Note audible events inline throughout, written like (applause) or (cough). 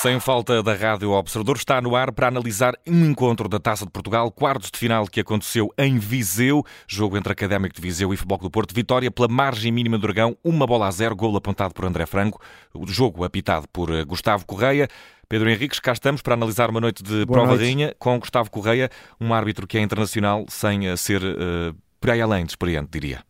Sem falta da Rádio Observador, está no ar para analisar um encontro da Taça de Portugal, quartos de final que aconteceu em Viseu, jogo entre Académico de Viseu e Futebol do Porto, vitória pela margem mínima do Dragão, uma bola a zero, golo apontado por André Franco, o jogo apitado por eh, Gustavo Correia. Pedro Henriques, cá estamos para analisar uma noite de Boa prova noite. rainha com Gustavo Correia, um árbitro que é internacional sem eh, ser uh, por aí além de experiente, diria.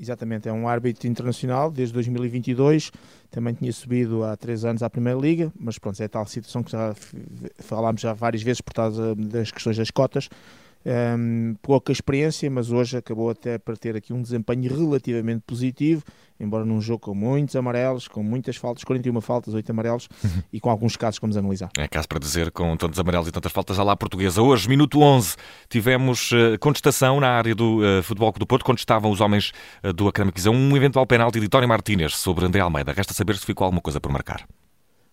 Exatamente, é um árbitro internacional desde 2022, também tinha subido há três anos à Primeira Liga, mas pronto, é tal situação que já falámos já várias vezes por causa das questões das cotas, um, pouca experiência, mas hoje acabou até para ter aqui um desempenho relativamente positivo, embora num jogo com muitos amarelos, com muitas faltas, 41 faltas, 8 amarelos uhum. e com alguns casos que vamos analisar. É caso para dizer, com tantos amarelos e tantas faltas, à lá portuguesa. Hoje, minuto 11, tivemos uh, contestação na área do uh, Futebol do Porto, contestavam os homens uh, do Académico um eventual penalti de Tony Martínez sobre André Almeida. Resta saber se ficou alguma coisa por marcar.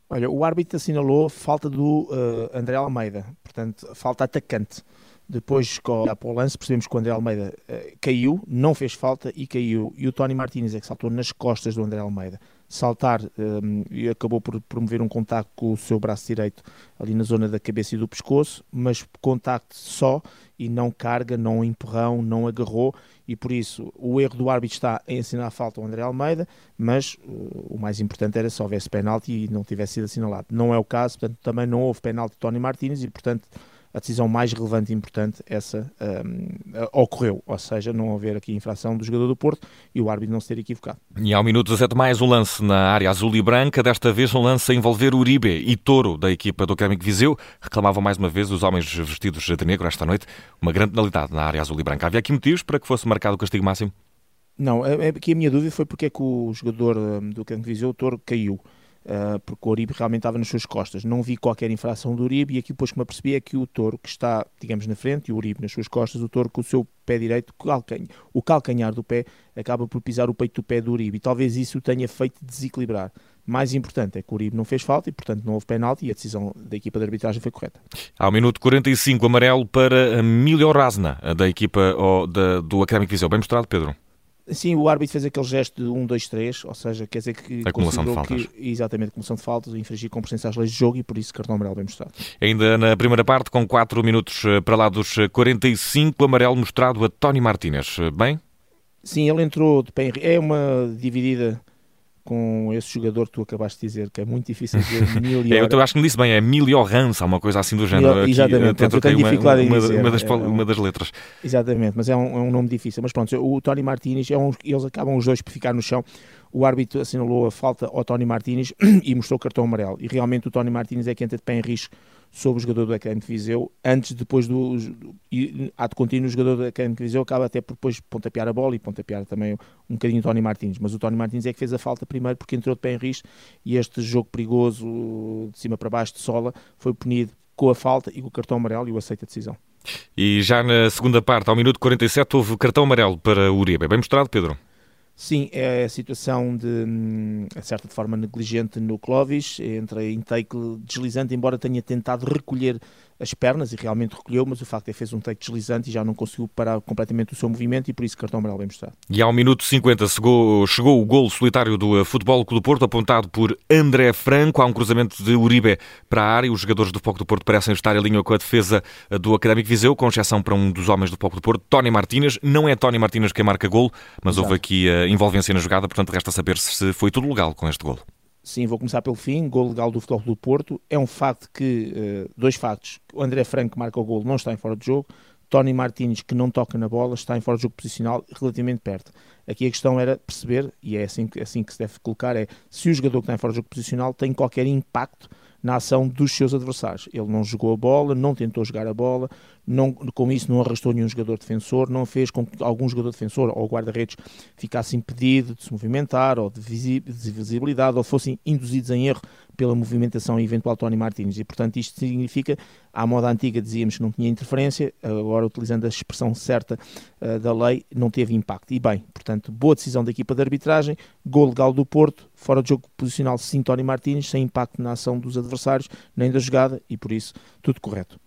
Olha, o árbitro assinalou falta do André Almeida, portanto, falta atacante. Depois, com a lance, percebemos que o André Almeida uh, caiu, não fez falta e caiu. E o Tony Martínez é que saltou nas costas do André Almeida. Saltar um, eh, e acabou por promover um contacto com o seu braço direito ali na zona da cabeça e do pescoço, mas contacto só e não carga, não empurrão, não agarrou. E por isso o erro do árbitro está em assinar a falta ao André Almeida, mas uh, o mais importante era se houvesse penalti e não tivesse sido assinalado. Não é o caso, portanto, também não houve penalti de Tony Martínez e, portanto a decisão mais relevante e importante, essa um, ocorreu, ou seja, não haver aqui infração do jogador do Porto e o árbitro não se ter equivocado. E ao minuto 17 mais um lance na área azul e branca, desta vez um lance a envolver Uribe e Toro da equipa do Académico Viseu, reclamavam mais uma vez os homens vestidos de negro esta noite, uma grande penalidade na área azul e branca. Havia aqui motivos para que fosse marcado o castigo máximo? Não, é, é, aqui a minha dúvida foi porque é que o jogador hum, do Académico Viseu, o Toro, caiu. Uh, porque o Uribe realmente estava nas suas costas. Não vi qualquer infração do Uribe e aqui depois que me apercebi é que o touro que está, digamos, na frente e o Uribe nas suas costas, o touro com o seu pé direito, o calcanhar do pé, acaba por pisar o peito do pé do Uribe e talvez isso o tenha feito desequilibrar. Mais importante é que o Uribe não fez falta e, portanto, não houve penalti e a decisão da equipa de arbitragem foi correta. Ao minuto 45, amarelo para Milho Razna, da equipa do Académico Viseu. Bem mostrado, Pedro. Sim, o árbitro fez aquele gesto de 1, 2, 3, ou seja, quer dizer que acumulação de faltas. que exatamente acumulação de faltas, infringir com presença às leis de jogo e por isso cartão amarelo bem mostrado. Ainda na primeira parte, com 4 minutos eh, para lá dos 45, eh, amarelo mostrado a Tony Martínez. Eh, bem? Sim, ele entrou de pé É uma dividida com esse jogador que tu acabaste de dizer, que é muito difícil dizer (laughs) Milior. é, eu acho que me disse bem, é Miliorança, uma coisa assim do género. Aqui, exatamente, eu tenho dificuldade uma, em dizer. Uma das, é, uma das letras. Exatamente, mas é um, é um nome difícil. Mas pronto, o Tony Martínez, é um, eles acabam os dois por ficar no chão. O árbitro assinalou a falta ao Tony Martínez (clears throat) e mostrou o cartão amarelo. E realmente o Tony Martínez é quem entra de pé em risco sobre o jogador do Académico de Viseu, antes, depois do ato contínuo, o jogador do Académico de Viseu acaba até por depois pontapear a bola e pontapear também um bocadinho o Tony Martins, mas o Tony Martins é que fez a falta primeiro porque entrou de pé em risco e este jogo perigoso de cima para baixo de sola foi punido com a falta e com o cartão amarelo e o aceita a decisão. E já na segunda parte, ao minuto 47, houve cartão amarelo para o Uribe. Bem mostrado, Pedro? Sim, é a situação de, hum, a certa forma negligente no Clovis, entra em take deslizante, embora tenha tentado recolher as pernas e realmente recolheu, mas o facto é que fez um take deslizante e já não conseguiu parar completamente o seu movimento e por isso cartão amarelo bem mostrado. E ao minuto 50 chegou, chegou o gol solitário do eh, Futebol Clube do Porto, apontado por André Franco. Há um cruzamento de Uribe para a área. Os jogadores do Futebol do Porto parecem estar em linha com a defesa eh, do Académico Viseu, com exceção para um dos homens do Futebol do Porto, Tony Martínez. Não é Tony Martínez quem marca gol, mas Exato. houve aqui a envolvência na jogada, portanto resta saber se foi tudo legal com este gol. Sim, vou começar pelo fim. Gol legal do Futebol do Porto. É um facto que, uh, dois factos. O André Franco marca o gol, não está em fora de jogo. Tony Martins, que não toca na bola, está em fora de jogo posicional relativamente perto. Aqui a questão era perceber, e é assim, assim que se deve colocar, é se o jogador que está em fora de jogo posicional tem qualquer impacto na ação dos seus adversários. Ele não jogou a bola, não tentou jogar a bola, não, com isso não arrastou nenhum jogador defensor, não fez com que algum jogador defensor ou guarda-redes ficasse impedido de se movimentar ou de visibilidade ou fossem induzidos em erro pela movimentação eventual de Tony Martins. E, portanto, isto significa, à moda antiga dizíamos que não tinha interferência, agora utilizando a expressão certa uh, da lei, não teve impacto. E bem, portanto, boa decisão da equipa de arbitragem, gol legal do Porto, fora de jogo posicional sim Tony Martins, sem impacto na ação dos adversários, nem da jogada, e por isso tudo correto.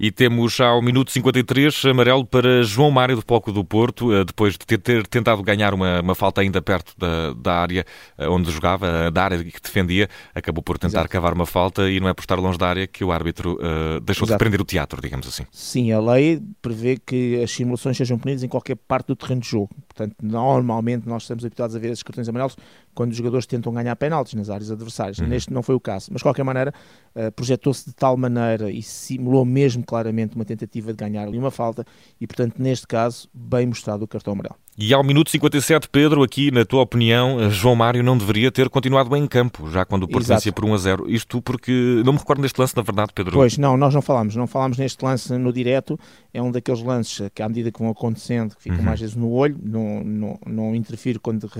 E temos ao minuto 53 amarelo para João Mário do Palco do Porto, eh, depois de ter, tentado ganhar uma, uma, falta ainda perto da, da, área eh, onde jogava, da área que defendia, acabou por tentar Exato. cavar uma falta e não é por estar longe da área que o árbitro uh, deixou Exato. de prender o teatro, digamos assim. Sim, a lei prevê que as simulações sejam punidas em qualquer parte do terreno de jogo. Portanto, normalmente nós estamos habituados a ver esses cartões amarelos quando os jogadores tentam ganhar penaltis nas áreas adversárias. Uhum. Neste não foi o caso. Mas, de qualquer maneira, uh, projetou-se de tal maneira e simulou mesmo claramente uma tentativa de ganhar ali uma falta e, portanto, neste caso, bem mostrado o cartão amarelo. E ao minuto 57, Pedro, aqui, na tua opinião, eh, João Mário não deveria ter continuado bem em campo, já quando o Porto vencia por 1 a 0. Isto porque não me recordo deste lance, na verdade, Pedro. Pois, não, nós não falámos. Não falámos neste lance no direto. É um daqueles lances que, à medida que vão acontecendo, que ficam uhum. mais vezes no olho, não, não, não interfiro quando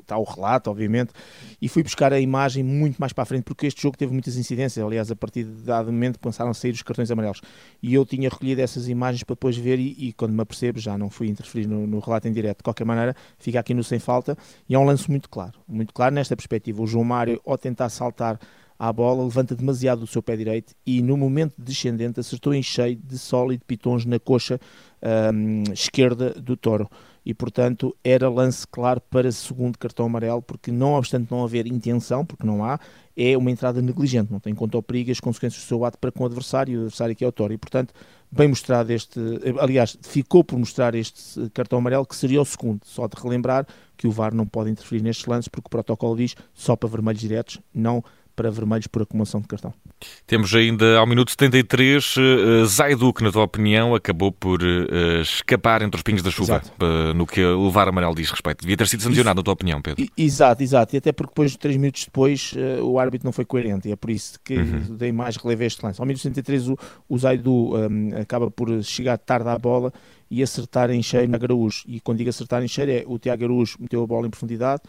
está o relato, obviamente. E fui buscar a imagem muito mais para a frente, porque este jogo teve muitas incidências. Aliás, a partir de dado momento começaram a sair os cartões amarelos. E eu tinha recolhido essas imagens para depois ver, e, e quando me apercebo, já não fui interferir no, no relato em direto. De qualquer maneira, fica aqui no sem falta. E é um lance muito claro, muito claro nesta perspectiva. O João Mário, ao tentar saltar à bola, levanta demasiado o seu pé direito e no momento descendente acertou em cheio de sólido pitons na coxa um, esquerda do Toro e portanto era lance claro para segundo cartão amarelo porque não obstante não haver intenção, porque não há é uma entrada negligente, não tem conta ao perigo as consequências do seu ato para com o adversário, o adversário que é o Toro e portanto bem mostrado este, aliás, ficou por mostrar este cartão amarelo que seria o segundo, só de relembrar que o VAR não pode interferir nestes lances porque o protocolo diz só para vermelhos diretos, não para vermelhos por acumulação de cartão. Temos ainda ao minuto 73, uh, Zaidu, que na tua opinião acabou por uh, escapar entre os pingos da chuva, uh, no que o VAR amarelo diz respeito. Devia ter sido sancionado, na tua opinião, Pedro. Exato, exato. E até porque depois, três minutos depois, uh, o árbitro não foi coerente. E é por isso que uhum. dei mais relevo a este lance. Ao minuto 73, o, o Zaidu um, acaba por chegar tarde à bola e acertar em cheio na Araújo. E quando digo acertar em cheio, é o Tiago Araújo meteu a bola em profundidade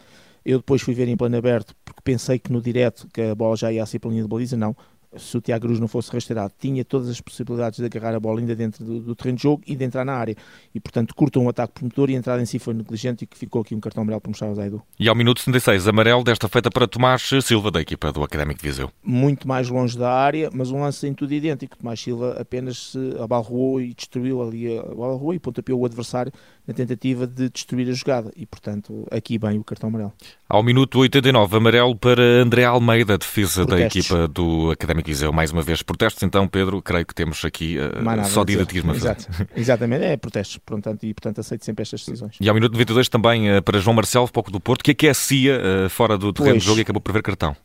eu depois fui ver em plano aberto, porque pensei que no direto que a bola já ia ser pela linha de baliza, não se o Tiago Cruz não fosse rastreado, tinha todas as possibilidades de agarrar a bola ainda dentro do, do, terreno de jogo e de entrar na área. E, portanto, curtou um ataque promotor e a entrada em si foi negligente e que ficou aqui um cartão amarelo para mostrar ao Zaidu. E ao minuto 76, amarelo desta feita para Tomás Silva, da equipa do Académico de Viseu. Muito mais longe da área, mas um lance em tudo idêntico. Tomás Silva apenas se abalroou e destruiu ali, abalroou e pontapeou o adversário na tentativa de destruir a jogada. E, portanto, aqui bem o cartão amarelo. Ao minuto 89, amarelo para André Almeida, defesa Protestos. da equipa do Académico de Viseu. Mais uma vez, protestos, então, Pedro, creio que temos aqui uh, só didatismo fazer. Exatamente, é protestos, portanto, e portanto aceito sempre estas decisões. E ao minuto 92 também uh, para João Marcelo, pouco do Porto, que aquecia uh, fora do terreno de jogo e acabou por ver cartão.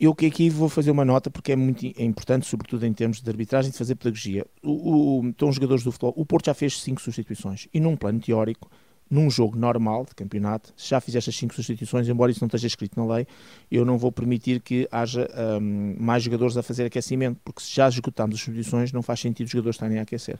Eu que aqui vou fazer uma nota porque é muito é importante, sobretudo em termos de arbitragem, de fazer pedagogia. O, o, então, os jogadores do futebol, o Porto já fez cinco substituições e num plano teórico num jogo normal de campeonato, se já fizeste as 5 substituições, embora isso não esteja escrito na lei, eu não vou permitir que haja um, mais jogadores a fazer aquecimento, porque se já esgotamos as substituições, não faz sentido os jogadores estarem a aquecer.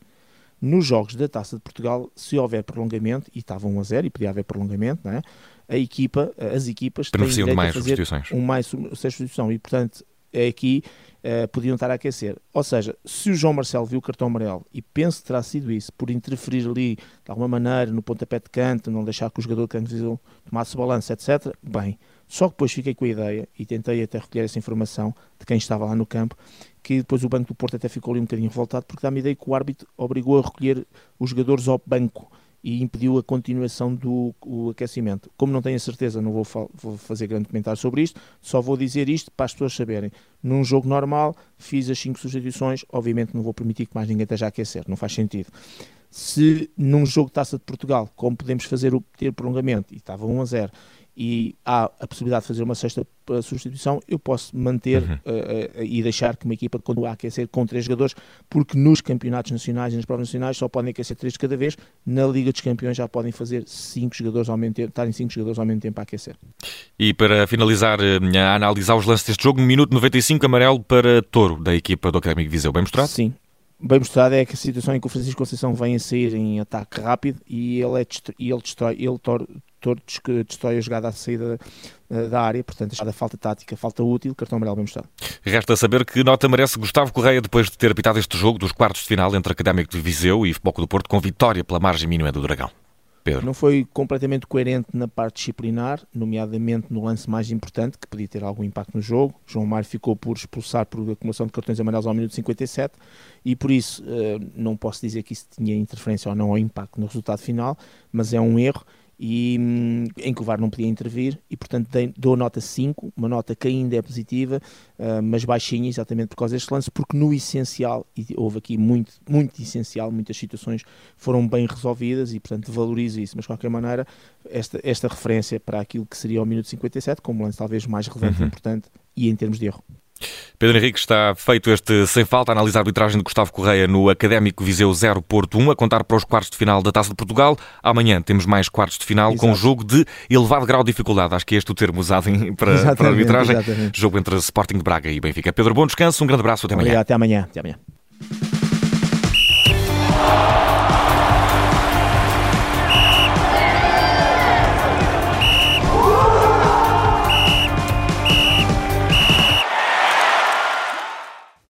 Nos jogos da Taça de Portugal, se houver prolongamento, e estava 1 a 0 e podia haver prolongamento, não é? a equipa, as equipas têm de mais a fazer um mais substituição e, portanto, aqui uh, podiam estar a aquecer. Ou seja, se o João Marcelo viu o cartão amarelo e penso que terá sido isso, por interferir ali de alguma maneira no pontapé de canto, não deixar que o jogador de canto tomasse balanço, etc., bem. Só que depois fiquei com a ideia e tentei até recolher essa informação de quem estava lá no campo, que depois o Banco do Porto até ficou ali um bocadinho revoltado, porque dá-me a ideia que o árbitro obrigou a recolher os jogadores ao banco e impediu a continuação do aquecimento. Como não tenho a certeza, não vou, vou, fazer grande comentário sobre isto, só vou dizer isto para as pessoas saberem. Num jogo normal, fiz as 5 substituições, obviamente não vou permitir que mais ninguém esteja a aquecer, não faz sentido. Se num jogo de Taça de Portugal, como podemos fazer o ter prolongamento, e estava 1 a 0, e há a possibilidade de fazer uma sexta eh, substituição, eu posso manter uhum. uh, uh, e deixar que uma equipa continue a aquecer com três jogadores, porque nos campeonatos nacionais e nas provas nacionais só podem aquecer três de cada vez, na Liga dos Campeões já podem fazer cinco jogadores ao mesmo tempo, estarem cinco jogadores ao mesmo tempo a aquecer. E para finalizar a analisar os lances deste jogo, minuto 95, amarelo para Touro, da equipa do Académico Viseu, bem mostrado? Sim, bem mostrado é que a situação em que o Francisco Conceição vem a sair em ataque rápido e ele, é e ele destrói, ele todos que destrói a jogada à saída uh, da área, portanto, a falta tática, falta útil, cartão amarelo bem mostrado. Resta saber que nota merece Gustavo Correia depois de ter apitado este jogo dos quartos de final entre Académico de Viseu e Futebol do Porto com vitória pela margem mínima do Dragão. Pedro. Não foi completamente coerente na parte disciplinar, nomeadamente no lance mais importante, que podia ter algum impacto no jogo. João Mário ficou por expulsar por acumulação de cartões amarelos ao minuto 57 e por isso eh, não posso dizer que isso tinha interferência ou não ou impacto no resultado final, mas é um erro e, hum, em que o VAR não podia intervir e portanto dou nota 5, uma nota que ainda é positiva, uh, mas baixinha exatamente por causa deste lance, porque no essencial, e houve aqui muito, muito essencial, muitas situações foram bem resolvidas e portanto valorizo isso, mas de qualquer maneira esta, esta referência para aquilo que seria o minuto 57 como lance talvez mais relevante uhum. e importante e em termos de erro. Pedro Henrique está feito este sem falta, analisar a arbitragem de Gustavo Correia no Académico Viseu 0 Porto 1, a contar para os quartos de final da Taça de Portugal. Amanhã temos mais quartos de final Exato. com um jogo de elevado grau de dificuldade. Acho que é este o termo usado (laughs) para, para a arbitragem. Exatamente. Jogo entre Sporting de Braga e Benfica. Pedro, bom descanso, um grande abraço, até amanhã. Obrigado, até amanhã. Até amanhã.